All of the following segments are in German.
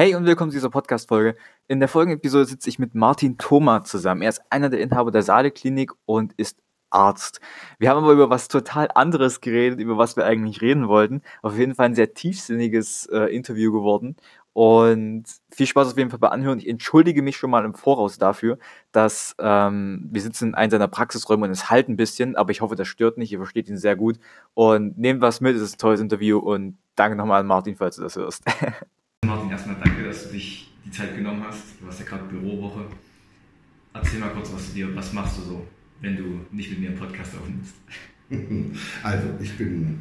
Hey und willkommen zu dieser Podcast-Folge. In der folgenden Episode sitze ich mit Martin Thoma zusammen. Er ist einer der Inhaber der Saale-Klinik und ist Arzt. Wir haben aber über was total anderes geredet, über was wir eigentlich reden wollten. Auf jeden Fall ein sehr tiefsinniges äh, Interview geworden. Und viel Spaß auf jeden Fall bei Anhören. Ich entschuldige mich schon mal im Voraus dafür, dass ähm, wir sitzen in einem seiner Praxisräume und es halt ein bisschen, aber ich hoffe, das stört nicht. Ihr versteht ihn sehr gut. Und nehmt was mit, es ist ein tolles Interview und danke nochmal an Martin, falls du das hörst. Martin, erstmal danke, dass du dich die Zeit genommen hast. Du hast ja gerade Bürowoche. Erzähl mal kurz was zu dir. Was machst du so, wenn du nicht mit mir einen Podcast aufnimmst? Also, ich bin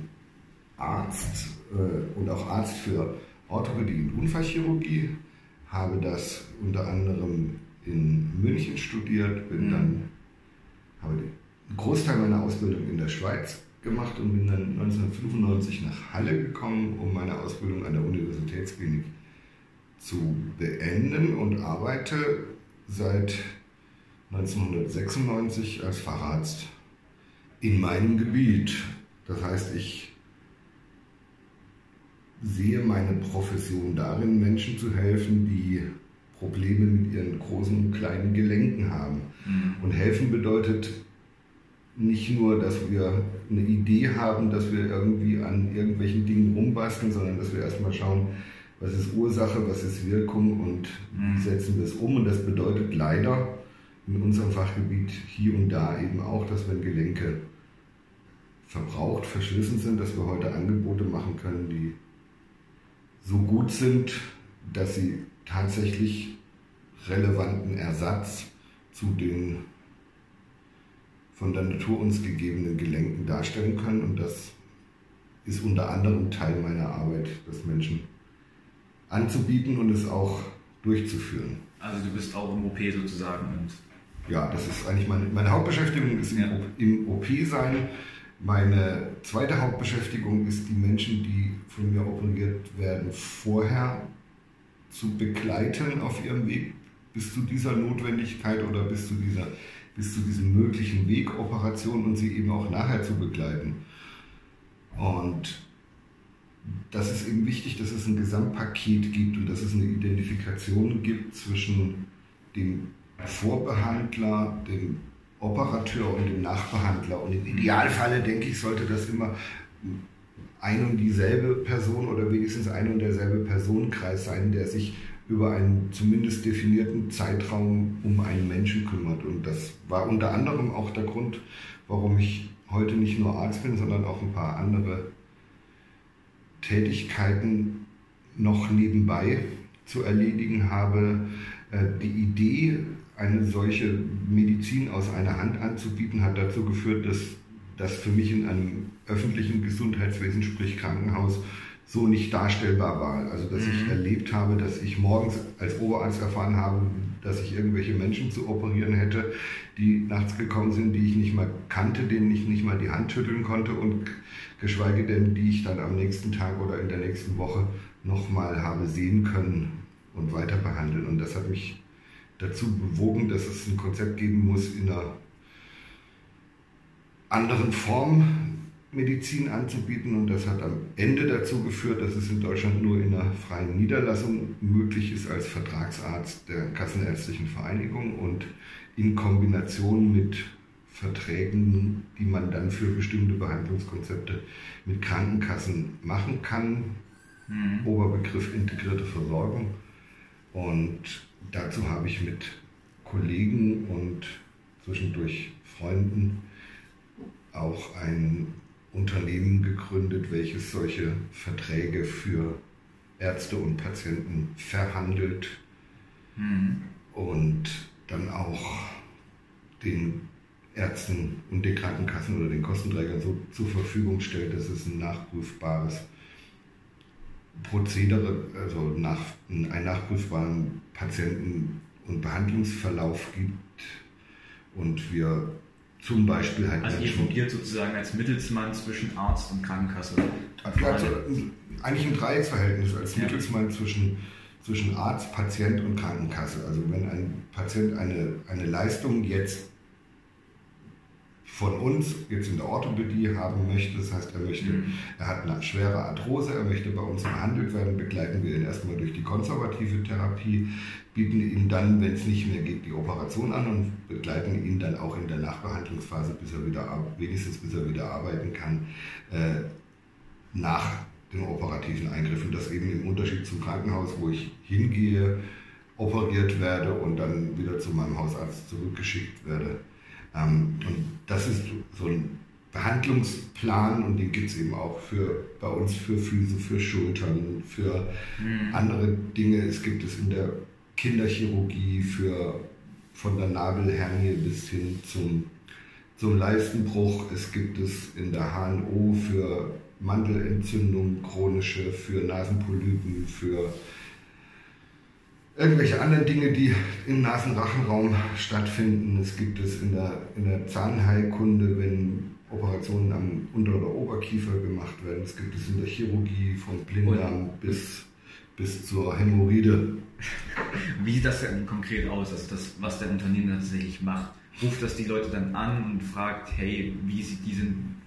Arzt äh, und auch Arzt für Orthopädie und Unfallchirurgie. Habe das unter anderem in München studiert, bin mhm. dann, habe den Großteil meiner Ausbildung in der Schweiz gemacht und bin dann 1995 nach Halle gekommen, um meine Ausbildung an der Universitätsklinik zu beenden und arbeite seit 1996 als Facharzt in meinem Gebiet. Das heißt, ich sehe meine Profession darin, Menschen zu helfen, die Probleme mit ihren großen und kleinen Gelenken haben. Mhm. Und helfen bedeutet nicht nur, dass wir eine Idee haben, dass wir irgendwie an irgendwelchen Dingen rumbasteln, sondern dass wir erstmal schauen, was ist Ursache, was ist Wirkung und wie mhm. setzen wir es um. Und das bedeutet leider in unserem Fachgebiet hier und da eben auch, dass wenn Gelenke verbraucht, verschlissen sind, dass wir heute Angebote machen können, die so gut sind, dass sie tatsächlich relevanten Ersatz zu den von der Natur uns gegebenen Gelenken darstellen können. Und das ist unter anderem Teil meiner Arbeit, das Menschen anzubieten und es auch durchzuführen. Also du bist auch im OP sozusagen. Und ja, das ist eigentlich meine, meine Hauptbeschäftigung ist ja. im, OP sein. Meine zweite Hauptbeschäftigung ist die Menschen, die von mir operiert werden, vorher zu begleiten auf ihrem Weg bis zu dieser Notwendigkeit oder bis zu dieser bis zu diesem möglichen Weg Operation und sie eben auch nachher zu begleiten. Und das ist eben wichtig, dass es ein Gesamtpaket gibt und dass es eine Identifikation gibt zwischen dem Vorbehandler, dem Operateur und dem Nachbehandler. Und im Idealfalle, denke ich, sollte das immer ein und dieselbe Person oder wenigstens ein und derselbe Personenkreis sein, der sich über einen zumindest definierten Zeitraum um einen Menschen kümmert. Und das war unter anderem auch der Grund, warum ich heute nicht nur Arzt bin, sondern auch ein paar andere Tätigkeiten noch nebenbei zu erledigen habe. Äh, die Idee, eine solche Medizin aus einer Hand anzubieten, hat dazu geführt, dass das für mich in einem öffentlichen Gesundheitswesen, sprich Krankenhaus, so nicht darstellbar war. Also dass mhm. ich erlebt habe, dass ich morgens als Oberarzt erfahren habe, dass ich irgendwelche Menschen zu operieren hätte, die nachts gekommen sind, die ich nicht mal kannte, denen ich nicht mal die Hand schütteln konnte und geschweige denn, die ich dann am nächsten Tag oder in der nächsten Woche nochmal habe sehen können und weiter behandeln. Und das hat mich dazu bewogen, dass es ein Konzept geben muss in einer anderen Form, Medizin anzubieten und das hat am Ende dazu geführt, dass es in Deutschland nur in einer freien Niederlassung möglich ist als Vertragsarzt der Kassenärztlichen Vereinigung und in Kombination mit Verträgen, die man dann für bestimmte Behandlungskonzepte mit Krankenkassen machen kann. Mhm. Oberbegriff integrierte Versorgung. Und dazu habe ich mit Kollegen und zwischendurch Freunden auch ein Unternehmen gegründet, welches solche Verträge für Ärzte und Patienten verhandelt mhm. und dann auch den Ärzten und den Krankenkassen oder den Kostenträgern so zur Verfügung stellt, dass es ein nachprüfbares Prozedere, also nach, einen nachprüfbaren Patienten- und Behandlungsverlauf gibt und wir zum Beispiel halt. Also ihr fungiert sozusagen als Mittelsmann zwischen Arzt und Krankenkasse. Also eigentlich ein Dreiecksverhältnis als ja. Mittelsmann zwischen, zwischen Arzt, Patient und Krankenkasse. Also wenn ein Patient eine, eine Leistung jetzt von uns jetzt in der Orthopädie haben möchte. Das heißt, er möchte, mhm. er hat eine schwere Arthrose, er möchte bei uns behandelt werden, begleiten wir ihn erstmal durch die konservative Therapie, bieten ihm dann, wenn es nicht mehr geht, die Operation an und begleiten ihn dann auch in der Nachbehandlungsphase, bis er wieder, wenigstens bis er wieder arbeiten kann, äh, nach dem operativen Eingriff. Und das eben im Unterschied zum Krankenhaus, wo ich hingehe, operiert werde und dann wieder zu meinem Hausarzt zurückgeschickt werde. Ähm, und das ist so ein Behandlungsplan und den gibt es eben auch für, bei uns für Füße, für Schultern, für mhm. andere Dinge. Es gibt es in der Kinderchirurgie für von der Nabelhernie bis hin zum, zum Leistenbruch. Es gibt es in der HNO für Mandelentzündung, chronische, für Nasenpolypen, für irgendwelche anderen Dinge, die im Nasenrachenraum stattfinden. Es gibt es in der, in der Zahnheilkunde, wenn Operationen am Unter- oder Oberkiefer gemacht werden. Es gibt es in der Chirurgie von Blinddarm bis, bis zur Hämorrhoide. Wie sieht das denn konkret aus, also das, was der Unternehmer tatsächlich macht? Ruft das die Leute dann an und fragt, hey, wie, sieht die,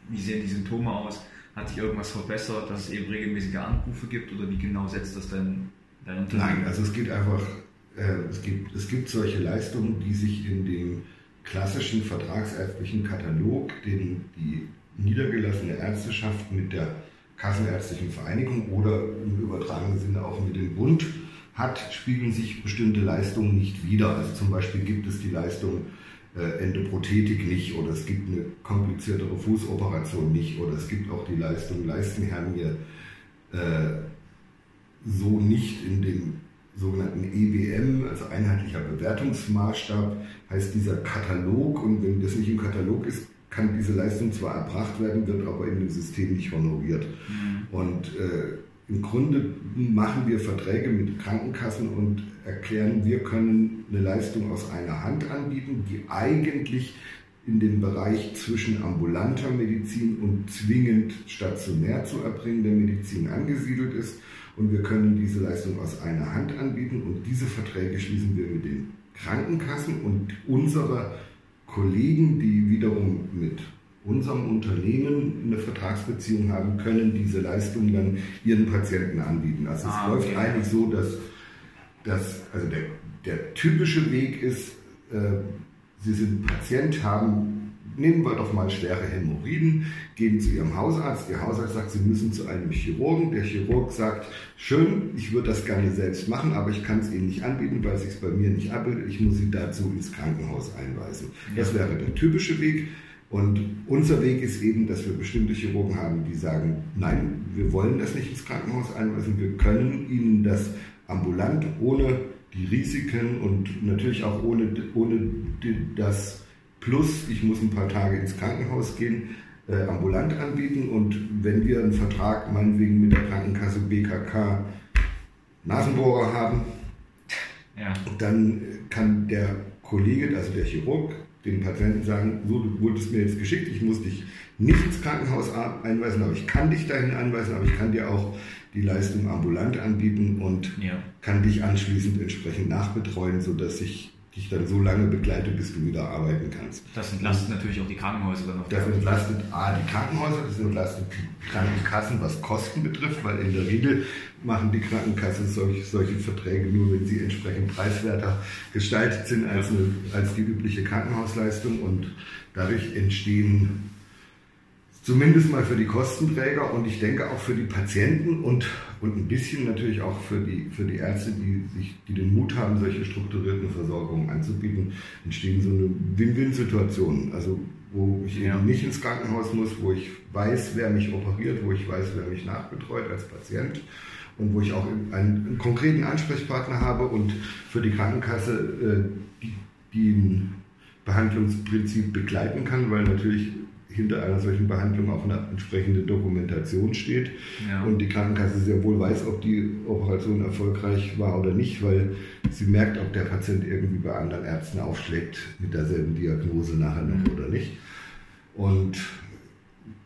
wie sehen die Symptome aus? Hat sich irgendwas verbessert, dass es eben regelmäßige Anrufe gibt oder wie genau setzt das denn Nein, also es geht einfach, äh, es, gibt, es gibt solche Leistungen, die sich in dem klassischen vertragsärztlichen Katalog, den die niedergelassene Ärzteschaft mit der Kassenärztlichen Vereinigung oder im übertragenen Sinne auch mit dem Bund hat, spiegeln sich bestimmte Leistungen nicht wider. Also zum Beispiel gibt es die Leistung äh, Endoprothetik nicht oder es gibt eine kompliziertere Fußoperation nicht oder es gibt auch die Leistung Leistenhernie äh, so nicht in dem sogenannten EBM, also einheitlicher Bewertungsmaßstab, heißt dieser Katalog. Und wenn das nicht im Katalog ist, kann diese Leistung zwar erbracht werden, wird aber in dem System nicht honoriert. Mhm. Und äh, im Grunde machen wir Verträge mit Krankenkassen und erklären, wir können eine Leistung aus einer Hand anbieten, die eigentlich in dem Bereich zwischen ambulanter Medizin und zwingend stationär zu erbringender Medizin angesiedelt ist und wir können diese Leistung aus einer Hand anbieten und diese Verträge schließen wir mit den Krankenkassen und unsere Kollegen, die wiederum mit unserem Unternehmen eine Vertragsbeziehung haben, können diese Leistung dann ihren Patienten anbieten. Also es ah, okay. läuft eigentlich so, dass, dass also der, der typische Weg ist, äh, Sie sind Patient, haben nehmen wir doch mal schwere Hämorrhoiden, gehen zu Ihrem Hausarzt. Ihr Hausarzt sagt, Sie müssen zu einem Chirurgen. Der Chirurg sagt, schön, ich würde das gerne selbst machen, aber ich kann es Ihnen nicht anbieten, weil es sich bei mir nicht abbildet. Ich muss Sie dazu ins Krankenhaus einweisen. Das wäre der typische Weg. Und unser Weg ist eben, dass wir bestimmte Chirurgen haben, die sagen, nein, wir wollen das nicht ins Krankenhaus einweisen, wir können Ihnen das ambulant ohne die Risiken und natürlich auch ohne, ohne das plus ich muss ein paar Tage ins Krankenhaus gehen, äh, ambulant anbieten und wenn wir einen Vertrag meinetwegen mit der Krankenkasse BKK Nasenbohrer haben, ja. dann kann der Kollege, also der Chirurg, dem Patienten sagen, so, du wurdest mir jetzt geschickt, ich muss dich nicht ins Krankenhaus einweisen, aber ich kann dich dahin anweisen, aber ich kann dir auch die Leistung ambulant anbieten und ja. kann dich anschließend entsprechend nachbetreuen, sodass ich dich dann so lange begleitet, bis du wieder arbeiten kannst. Das entlastet natürlich auch die Krankenhäuser dann auf Das entlastet A, die Krankenhäuser, das entlastet die Krankenkassen, was Kosten betrifft, weil in der Regel machen die Krankenkassen solche, solche Verträge nur, wenn sie entsprechend preiswerter gestaltet sind als, eine, als die übliche Krankenhausleistung und dadurch entstehen Zumindest mal für die Kostenträger und ich denke auch für die Patienten und, und ein bisschen natürlich auch für die, für die Ärzte, die, sich, die den Mut haben, solche strukturierten Versorgungen anzubieten, entstehen so eine Win-Win-Situation. Also wo ich ja. eben nicht ins Krankenhaus muss, wo ich weiß, wer mich operiert, wo ich weiß, wer mich nachbetreut als Patient und wo ich auch einen, einen konkreten Ansprechpartner habe und für die Krankenkasse äh, die, die ein Behandlungsprinzip begleiten kann, weil natürlich hinter einer solchen Behandlung auch eine entsprechende Dokumentation steht ja. und die Krankenkasse sehr wohl weiß, ob die Operation erfolgreich war oder nicht, weil sie merkt, ob der Patient irgendwie bei anderen Ärzten aufschlägt mit derselben Diagnose nachher noch mhm. oder nicht. Und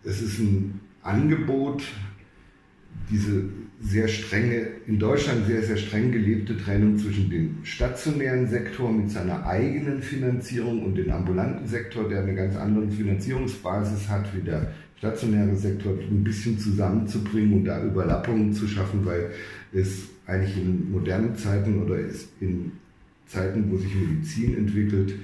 es ist ein Angebot, diese sehr strenge, in Deutschland sehr, sehr streng gelebte Trennung zwischen dem stationären Sektor mit seiner eigenen Finanzierung und dem ambulanten Sektor, der eine ganz andere Finanzierungsbasis hat wie der stationäre Sektor, ein bisschen zusammenzubringen und da Überlappungen zu schaffen, weil es eigentlich in modernen Zeiten oder in Zeiten, wo sich Medizin entwickelt,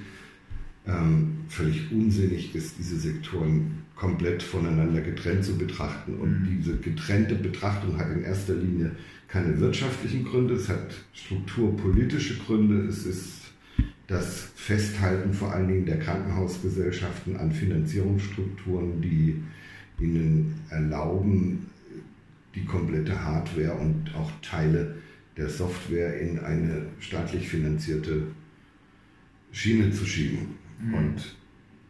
ähm, völlig unsinnig ist, diese Sektoren komplett voneinander getrennt zu betrachten. Und mhm. diese getrennte Betrachtung hat in erster Linie keine wirtschaftlichen Gründe, es hat strukturpolitische Gründe, es ist das Festhalten vor allen Dingen der Krankenhausgesellschaften an Finanzierungsstrukturen, die ihnen erlauben, die komplette Hardware und auch Teile der Software in eine staatlich finanzierte Schiene zu schieben. Mhm. Und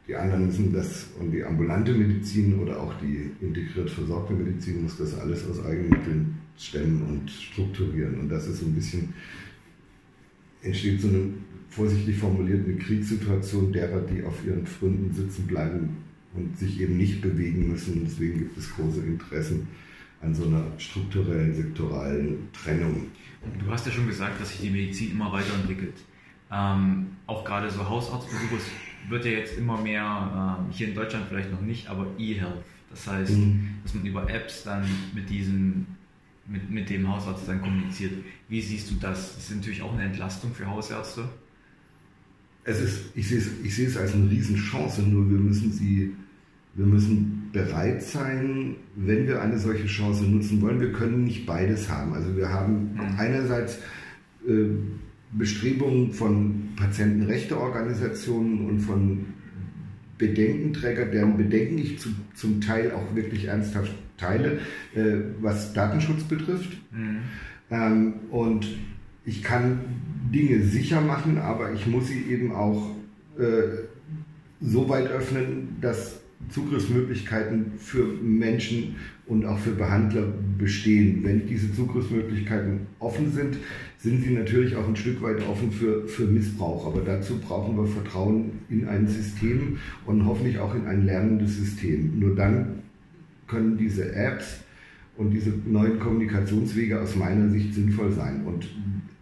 die anderen müssen das, und die ambulante Medizin oder auch die integriert versorgte Medizin muss das alles aus Eigenmitteln stemmen und strukturieren. Und das ist so ein bisschen, entsteht so eine, vorsichtig formuliert, eine Kriegssituation derer, die auf ihren Fründen sitzen bleiben und sich eben nicht bewegen müssen. Und deswegen gibt es große Interessen an so einer strukturellen, sektoralen Trennung. Du hast ja schon gesagt, dass sich die Medizin immer weiterentwickelt. Ähm, auch gerade so Hausarztbesuche wird ja jetzt immer mehr, äh, hier in Deutschland vielleicht noch nicht, aber E-Health. Das heißt, mhm. dass man über Apps dann mit diesem, mit, mit dem Hausarzt dann kommuniziert. Wie siehst du das? Das ist natürlich auch eine Entlastung für Hausärzte. Es ist, ich, sehe es, ich sehe es als eine Riesenchance, nur wir müssen sie, wir müssen bereit sein, wenn wir eine solche Chance nutzen wollen. Wir können nicht beides haben. Also wir haben mhm. einerseits äh, Bestrebungen von Patientenrechteorganisationen und von Bedenkenträgern, deren Bedenken ich zu, zum Teil auch wirklich ernsthaft teile, äh, was Datenschutz betrifft. Mhm. Ähm, und ich kann Dinge sicher machen, aber ich muss sie eben auch äh, so weit öffnen, dass Zugriffsmöglichkeiten für Menschen und auch für Behandler bestehen. Wenn diese Zugriffsmöglichkeiten offen sind, sind sie natürlich auch ein Stück weit offen für, für Missbrauch. Aber dazu brauchen wir Vertrauen in ein System und hoffentlich auch in ein lernendes System. Nur dann können diese Apps und diese neuen Kommunikationswege aus meiner Sicht sinnvoll sein. Und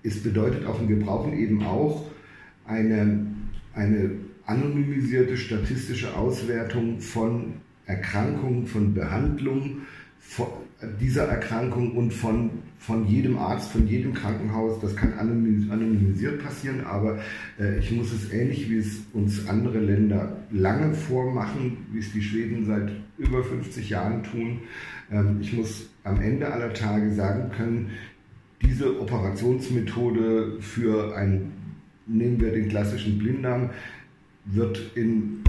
es bedeutet auch, und wir brauchen eben auch eine, eine anonymisierte statistische Auswertung von Erkrankungen, von Behandlungen dieser Erkrankung und von, von jedem Arzt, von jedem Krankenhaus. Das kann anonymisiert passieren, aber äh, ich muss es ähnlich wie es uns andere Länder lange vormachen, wie es die Schweden seit über 50 Jahren tun. Ähm, ich muss am Ende aller Tage sagen können, diese Operationsmethode für ein, nehmen wir den klassischen Blinddarm, wird in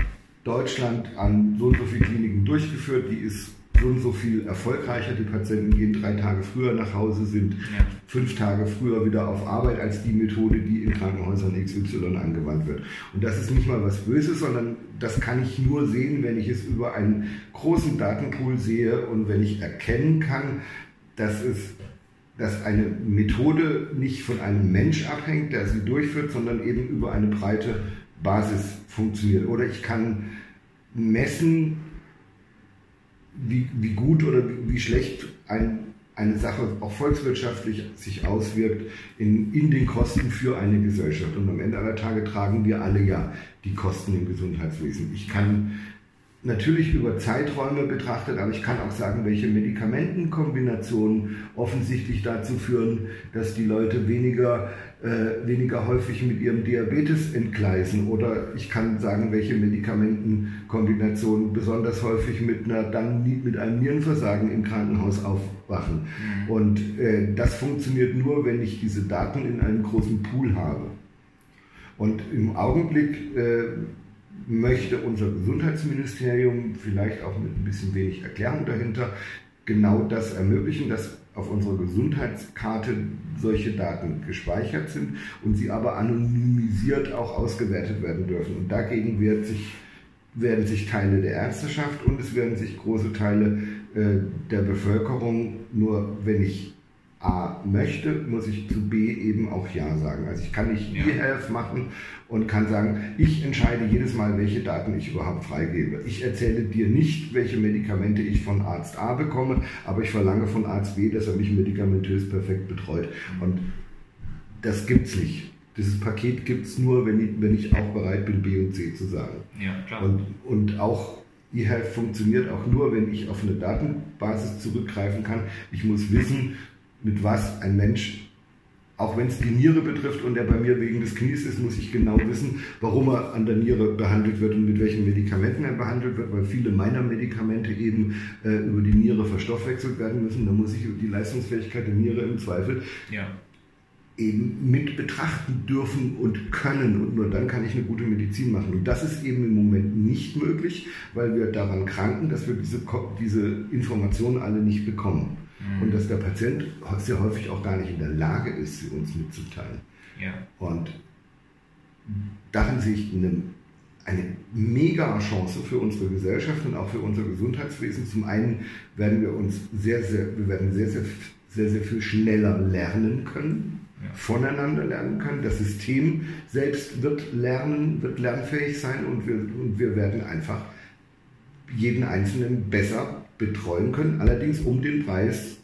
Deutschland an so und so vielen Kliniken durchgeführt. Die ist so und so viel erfolgreicher. Die Patienten gehen drei Tage früher nach Hause, sind ja. fünf Tage früher wieder auf Arbeit als die Methode, die in Krankenhäusern XY angewandt wird. Und das ist nicht mal was Böses, sondern das kann ich nur sehen, wenn ich es über einen großen Datenpool sehe und wenn ich erkennen kann, dass es dass eine Methode nicht von einem Mensch abhängt, der sie durchführt, sondern eben über eine breite Basis funktioniert. Oder ich kann messen, wie, wie gut oder wie, wie schlecht ein, eine Sache auch volkswirtschaftlich sich auswirkt in, in den Kosten für eine Gesellschaft. Und am Ende aller Tage tragen wir alle ja die Kosten im Gesundheitswesen. Ich kann natürlich über Zeiträume betrachtet, aber ich kann auch sagen, welche Medikamentenkombinationen offensichtlich dazu führen, dass die Leute weniger, äh, weniger häufig mit ihrem Diabetes entgleisen. Oder ich kann sagen, welche Medikamentenkombinationen besonders häufig mit, einer, dann mit einem Nierenversagen im Krankenhaus aufwachen. Mhm. Und äh, das funktioniert nur, wenn ich diese Daten in einem großen Pool habe. Und im Augenblick äh, möchte unser Gesundheitsministerium vielleicht auch mit ein bisschen wenig Erklärung dahinter genau das ermöglichen, dass auf unserer Gesundheitskarte solche Daten gespeichert sind und sie aber anonymisiert auch ausgewertet werden dürfen. Und dagegen wird sich, werden sich Teile der Ärzteschaft und es werden sich große Teile äh, der Bevölkerung, nur wenn ich A möchte, muss ich zu B eben auch Ja sagen. Also ich kann nicht ja. E-Health machen und kann sagen, ich entscheide jedes Mal, welche Daten ich überhaupt freigebe. Ich erzähle dir nicht, welche Medikamente ich von Arzt A bekomme, aber ich verlange von Arzt B, dass er mich medikamentös perfekt betreut. Und das gibt's nicht. Dieses Paket gibt es nur, wenn ich, wenn ich auch bereit bin, B und C zu sagen. Ja, klar. Und, und auch eHealth funktioniert auch nur, wenn ich auf eine Datenbasis zurückgreifen kann. Ich muss wissen, mit was ein Mensch, auch wenn es die Niere betrifft und er bei mir wegen des Knies ist, muss ich genau wissen, warum er an der Niere behandelt wird und mit welchen Medikamenten er behandelt wird, weil viele meiner Medikamente eben äh, über die Niere verstoffwechselt werden müssen. Da muss ich die Leistungsfähigkeit der Niere im Zweifel ja eben mit betrachten dürfen und können. Und nur dann kann ich eine gute Medizin machen. Und das ist eben im Moment nicht möglich, weil wir daran kranken, dass wir diese, diese Informationen alle nicht bekommen. Mhm. Und dass der Patient sehr häufig auch gar nicht in der Lage ist, sie uns mitzuteilen. Ja. Und darin sehe ich eine, eine mega Chance für unsere Gesellschaft und auch für unser Gesundheitswesen. Zum einen werden wir uns sehr, sehr, wir werden sehr, sehr, sehr, sehr viel schneller lernen können ja. voneinander lernen können. Das System selbst wird lernen, wird lernfähig sein und wir, und wir werden einfach jeden Einzelnen besser betreuen können, allerdings um den Preis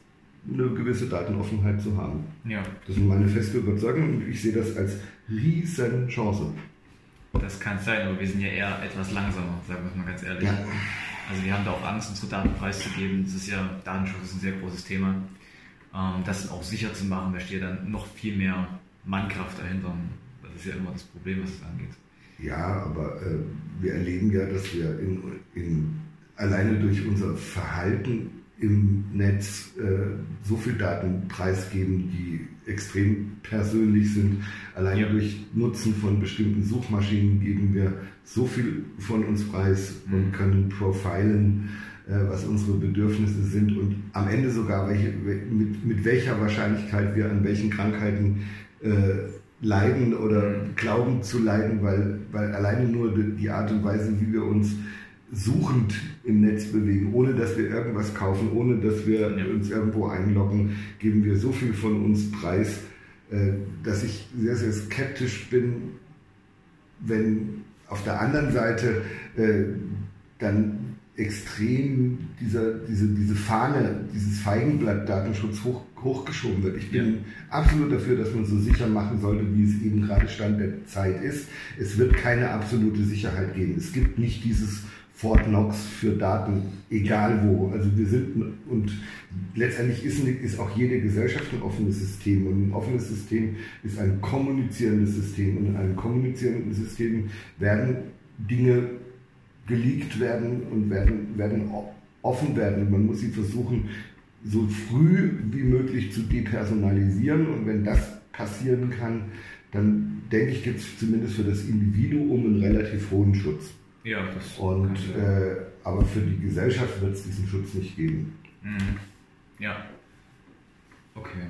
eine gewisse Datenoffenheit zu haben. Ja. Das ist meine feste Überzeugung und ich sehe das als riesen Chance. Das kann sein, aber wir sind ja eher etwas langsamer, sagen wir es mal ganz ehrlich. Ja. Also wir haben da auch Angst, unsere Daten preiszugeben. Das ist ja, Datenschutz ist ein sehr großes Thema ähm, das auch sicher zu machen, da steht dann noch viel mehr Mannkraft dahinter. Das ist ja immer das Problem, was es angeht. Ja, aber äh, wir erleben ja, dass wir in, in, alleine durch unser Verhalten im Netz äh, so viel Daten preisgeben, die extrem persönlich sind. Alleine ja. durch Nutzen von bestimmten Suchmaschinen geben wir so viel von uns preis mhm. und können profilen äh, was unsere Bedürfnisse sind und am Ende sogar welche, mit, mit welcher Wahrscheinlichkeit wir an welchen Krankheiten äh, leiden oder glauben zu leiden, weil, weil alleine nur die Art und Weise, wie wir uns suchend im Netz bewegen, ohne dass wir irgendwas kaufen, ohne dass wir uns irgendwo einloggen, geben wir so viel von uns preis, äh, dass ich sehr, sehr skeptisch bin, wenn auf der anderen Seite äh, dann extrem dieser, diese, diese Fahne, dieses Feigenblatt Datenschutz hoch, hochgeschoben wird. Ich bin ja. absolut dafür, dass man so sicher machen sollte, wie es eben gerade Stand der Zeit ist. Es wird keine absolute Sicherheit geben. Es gibt nicht dieses Fort Knox für Daten, egal wo. Also wir sind und letztendlich ist, ist auch jede Gesellschaft ein offenes System und ein offenes System ist ein kommunizierendes System und in einem kommunizierenden System werden Dinge geleakt werden und werden, werden offen werden. Man muss sie versuchen, so früh wie möglich zu depersonalisieren. Und wenn das passieren kann, dann denke ich, gibt es zumindest für das Individuum einen relativ hohen Schutz. Ja, das und, äh, aber für die Gesellschaft wird es diesen Schutz nicht geben. Mhm. Ja. Okay.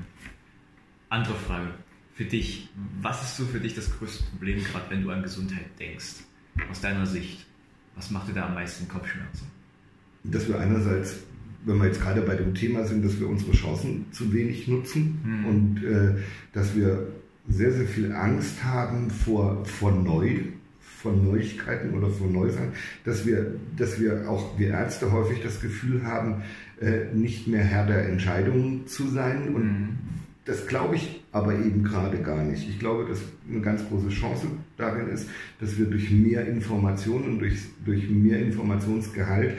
Andere Frage. Für dich, was ist so für dich das größte Problem, gerade wenn du an Gesundheit denkst, aus deiner Sicht? Was macht dir da am meisten Kopfschmerzen? Dass wir einerseits, wenn wir jetzt gerade bei dem Thema sind, dass wir unsere Chancen zu wenig nutzen mhm. und äh, dass wir sehr, sehr viel Angst haben vor, vor neu, von Neuigkeiten oder vor Neusein, dass wir, dass wir auch, wir Ärzte häufig das Gefühl haben, äh, nicht mehr Herr der Entscheidungen zu sein und mhm. Das glaube ich aber eben gerade gar nicht. Ich glaube, dass eine ganz große Chance darin ist, dass wir durch mehr Informationen und durch, durch mehr Informationsgehalt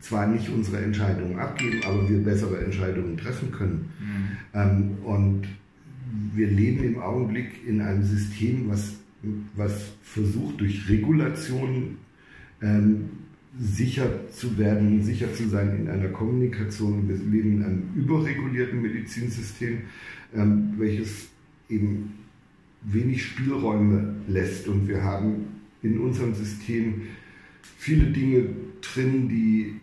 zwar nicht unsere Entscheidungen abgeben, aber wir bessere Entscheidungen treffen können. Mhm. Ähm, und wir leben im Augenblick in einem System, was, was versucht, durch Regulation ähm, sicher zu werden, sicher zu sein in einer Kommunikation. Wir leben in einem überregulierten Medizinsystem, ähm, welches eben wenig Spielräume lässt. Und wir haben in unserem System viele Dinge drin, die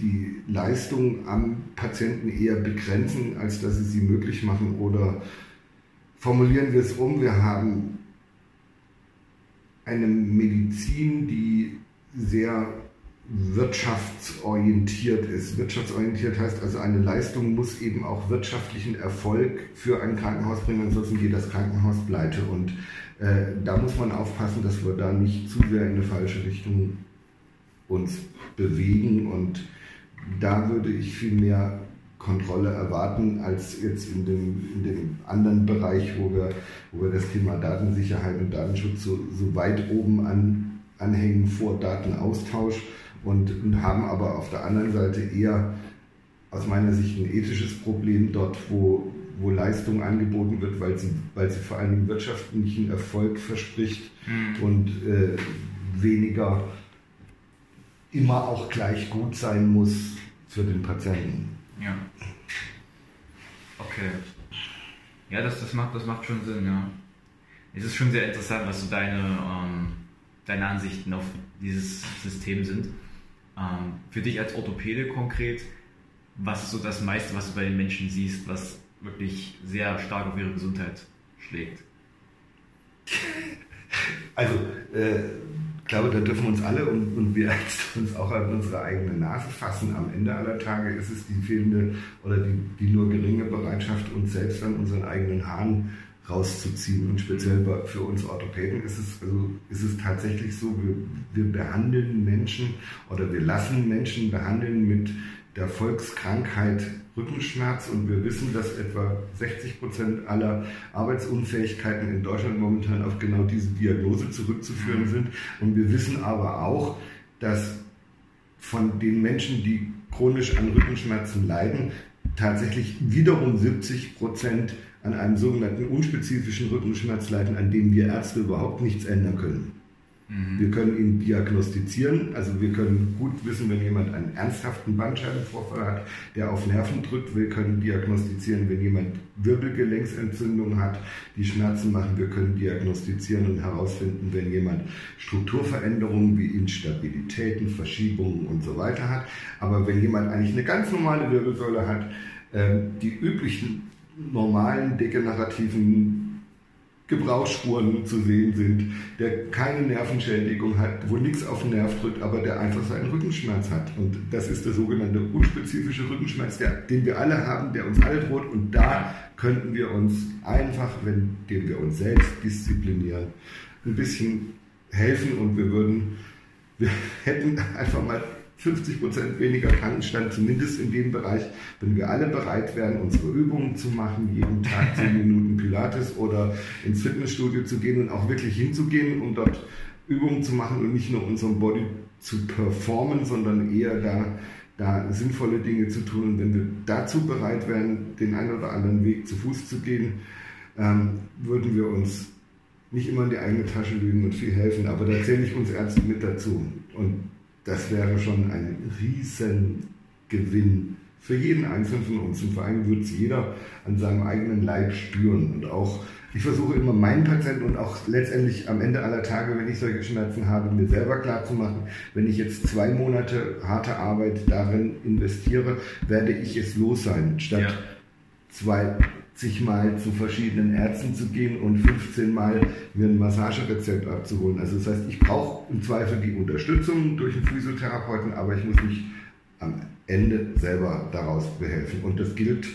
die Leistung am Patienten eher begrenzen, als dass sie sie möglich machen. Oder formulieren wir es um, wir haben eine Medizin, die sehr wirtschaftsorientiert ist. Wirtschaftsorientiert heißt also, eine Leistung muss eben auch wirtschaftlichen Erfolg für ein Krankenhaus bringen, ansonsten geht das Krankenhaus pleite. Und äh, da muss man aufpassen, dass wir da nicht zu sehr in eine falsche Richtung uns bewegen. Und da würde ich viel mehr Kontrolle erwarten als jetzt in dem, in dem anderen Bereich, wo wir, wo wir das Thema Datensicherheit und Datenschutz so, so weit oben an, anhängen vor Datenaustausch und, und haben aber auf der anderen Seite eher aus meiner Sicht ein ethisches Problem dort, wo, wo Leistung angeboten wird, weil sie, weil sie vor allem wirtschaftlichen Erfolg verspricht mhm. und äh, weniger immer auch gleich gut sein muss für den Patienten. Ja. Okay. Ja, das, das, macht, das macht schon Sinn, ja. Es ist schon sehr interessant, was so deine, ähm, deine Ansichten auf dieses System sind. Ähm, für dich als Orthopäde konkret, was ist so das meiste, was du bei den Menschen siehst, was wirklich sehr stark auf ihre Gesundheit schlägt? Also, äh, glaube, da dürfen uns alle und, und wir Ärzte uns auch an unsere eigene Nase fassen. Am Ende aller Tage ist es die fehlende oder die, die nur geringe Bereitschaft, uns selbst an unseren eigenen Haaren rauszuziehen. Und speziell für uns Orthopäden ist es, also ist es tatsächlich so, wir, wir behandeln Menschen oder wir lassen Menschen behandeln mit der Volkskrankheit Rückenschmerz und wir wissen, dass etwa 60 Prozent aller Arbeitsunfähigkeiten in Deutschland momentan auf genau diese Diagnose zurückzuführen sind. Und wir wissen aber auch, dass von den Menschen, die chronisch an Rückenschmerzen leiden, tatsächlich wiederum 70 Prozent an einem sogenannten unspezifischen Rückenschmerz leiden, an dem wir Ärzte überhaupt nichts ändern können. Mhm. Wir können ihn diagnostizieren, also wir können gut wissen, wenn jemand einen ernsthaften Bandscheibenvorfall hat, der auf Nerven drückt. Wir können diagnostizieren, wenn jemand Wirbelgelenksentzündung hat, die Schmerzen machen. Wir können diagnostizieren und herausfinden, wenn jemand Strukturveränderungen wie Instabilitäten, Verschiebungen und so weiter hat. Aber wenn jemand eigentlich eine ganz normale Wirbelsäule hat, ähm, die üblichen normalen degenerativen Gebrauchsspuren zu sehen sind, der keine Nervenschädigung hat, wo nichts auf den Nerv drückt, aber der einfach seinen Rückenschmerz hat. Und das ist der sogenannte unspezifische Rückenschmerz, der, den wir alle haben, der uns alle droht. Und da könnten wir uns einfach, wenn wir uns selbst disziplinieren, ein bisschen helfen und wir würden, wir hätten einfach mal 50 Prozent weniger Krankenstand, zumindest in dem Bereich, wenn wir alle bereit wären, unsere Übungen zu machen, jeden Tag 10 Minuten Pilates oder ins Fitnessstudio zu gehen und auch wirklich hinzugehen und dort Übungen zu machen und nicht nur unseren Body zu performen, sondern eher da, da sinnvolle Dinge zu tun. Und wenn wir dazu bereit wären, den einen oder anderen Weg zu Fuß zu gehen, ähm, würden wir uns nicht immer in die eigene Tasche lügen und viel helfen. Aber da zähle ich uns Ärzte mit dazu. Und das wäre schon ein Riesengewinn für jeden Einzelnen von uns. Und vor allem würde es jeder an seinem eigenen Leib spüren. Und auch, ich versuche immer meinen Patienten und auch letztendlich am Ende aller Tage, wenn ich solche Schmerzen habe, mir selber klarzumachen, wenn ich jetzt zwei Monate harte Arbeit darin investiere, werde ich es los sein, statt ja. Zwei Mal zu verschiedenen Ärzten zu gehen und 15 Mal mir ein Massagerezept abzuholen. Also das heißt, ich brauche im Zweifel die Unterstützung durch einen Physiotherapeuten, aber ich muss mich am Ende selber daraus behelfen. Und das gilt,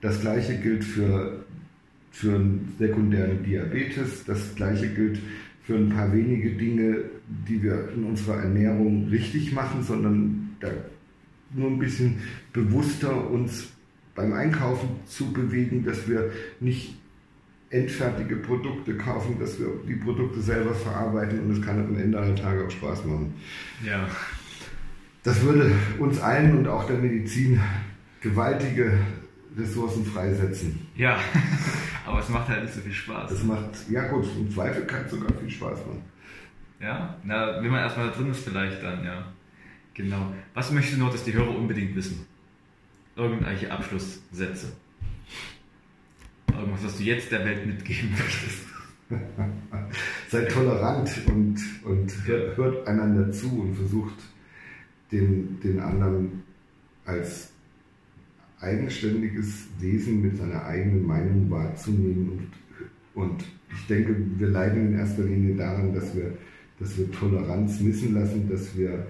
das gleiche gilt für, für einen sekundären Diabetes, das gleiche gilt für ein paar wenige Dinge, die wir in unserer Ernährung richtig machen, sondern da nur ein bisschen bewusster uns beim Einkaufen zu bewegen, dass wir nicht endfertige Produkte kaufen, dass wir die Produkte selber verarbeiten und es kann am Ende aller Tage auch Spaß machen. Ja. Das würde uns allen und auch der Medizin gewaltige Ressourcen freisetzen. Ja, aber es macht halt nicht so viel Spaß. Es macht, ja gut, im Zweifel kann es sogar viel Spaß machen. Ja, na, wenn man erstmal da drin ist, vielleicht dann, ja. Genau. Was möchtest du noch, dass die Hörer unbedingt wissen? Irgendwelche Abschlusssätze? Irgendwas, was du jetzt der Welt mitgeben möchtest? Seid tolerant und, und hört, hört, einander zu und versucht den, den anderen als eigenständiges Wesen mit seiner eigenen Meinung wahrzunehmen. Und, und ich denke, wir leiden in erster Linie daran, dass wir, dass wir Toleranz missen lassen, dass wir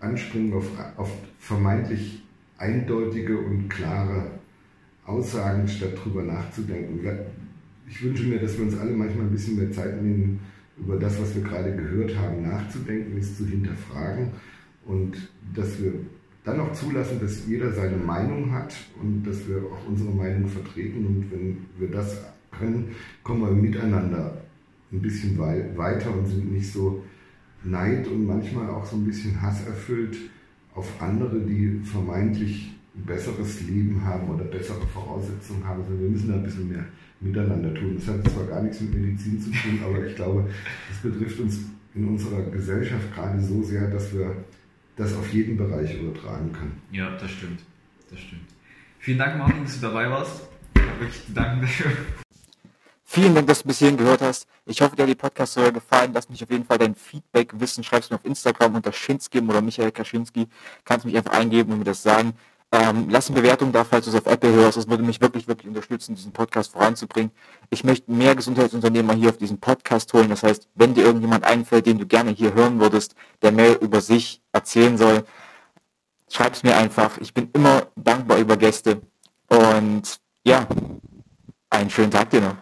anspringen auf, auf vermeintlich eindeutige und klare Aussagen, statt drüber nachzudenken. Ich wünsche mir, dass wir uns alle manchmal ein bisschen mehr Zeit nehmen, über das, was wir gerade gehört haben, nachzudenken, es zu hinterfragen und dass wir dann auch zulassen, dass jeder seine Meinung hat und dass wir auch unsere Meinung vertreten und wenn wir das können, kommen wir miteinander ein bisschen weiter und sind nicht so neid und manchmal auch so ein bisschen hasserfüllt auf andere, die vermeintlich ein besseres Leben haben oder bessere Voraussetzungen haben. Also wir müssen da ein bisschen mehr miteinander tun. Das hat zwar gar nichts mit Medizin zu tun, aber ich glaube, das betrifft uns in unserer Gesellschaft gerade so sehr, dass wir das auf jeden Bereich übertragen können. Ja, das stimmt. Das stimmt. Vielen Dank, Martin, dass du dabei warst. Ich habe wirklich danken dafür. Vielen Dank, dass du bis hierhin gehört hast. Ich hoffe, dir hat die Podcast-Folge gefallen. Lass mich auf jeden Fall dein Feedback wissen. Schreib's mir auf Instagram unter Schinsky oder Michael Kaczynski. Kannst mich einfach eingeben und mir das sagen. Ähm, lass eine Bewertung da, falls du es auf Apple hörst. Das würde mich wirklich, wirklich unterstützen, diesen Podcast voranzubringen. Ich möchte mehr Gesundheitsunternehmer hier auf diesen Podcast holen. Das heißt, wenn dir irgendjemand einfällt, den du gerne hier hören würdest, der mehr über sich erzählen soll, schreib's mir einfach. Ich bin immer dankbar über Gäste. Und ja, einen schönen Tag dir noch.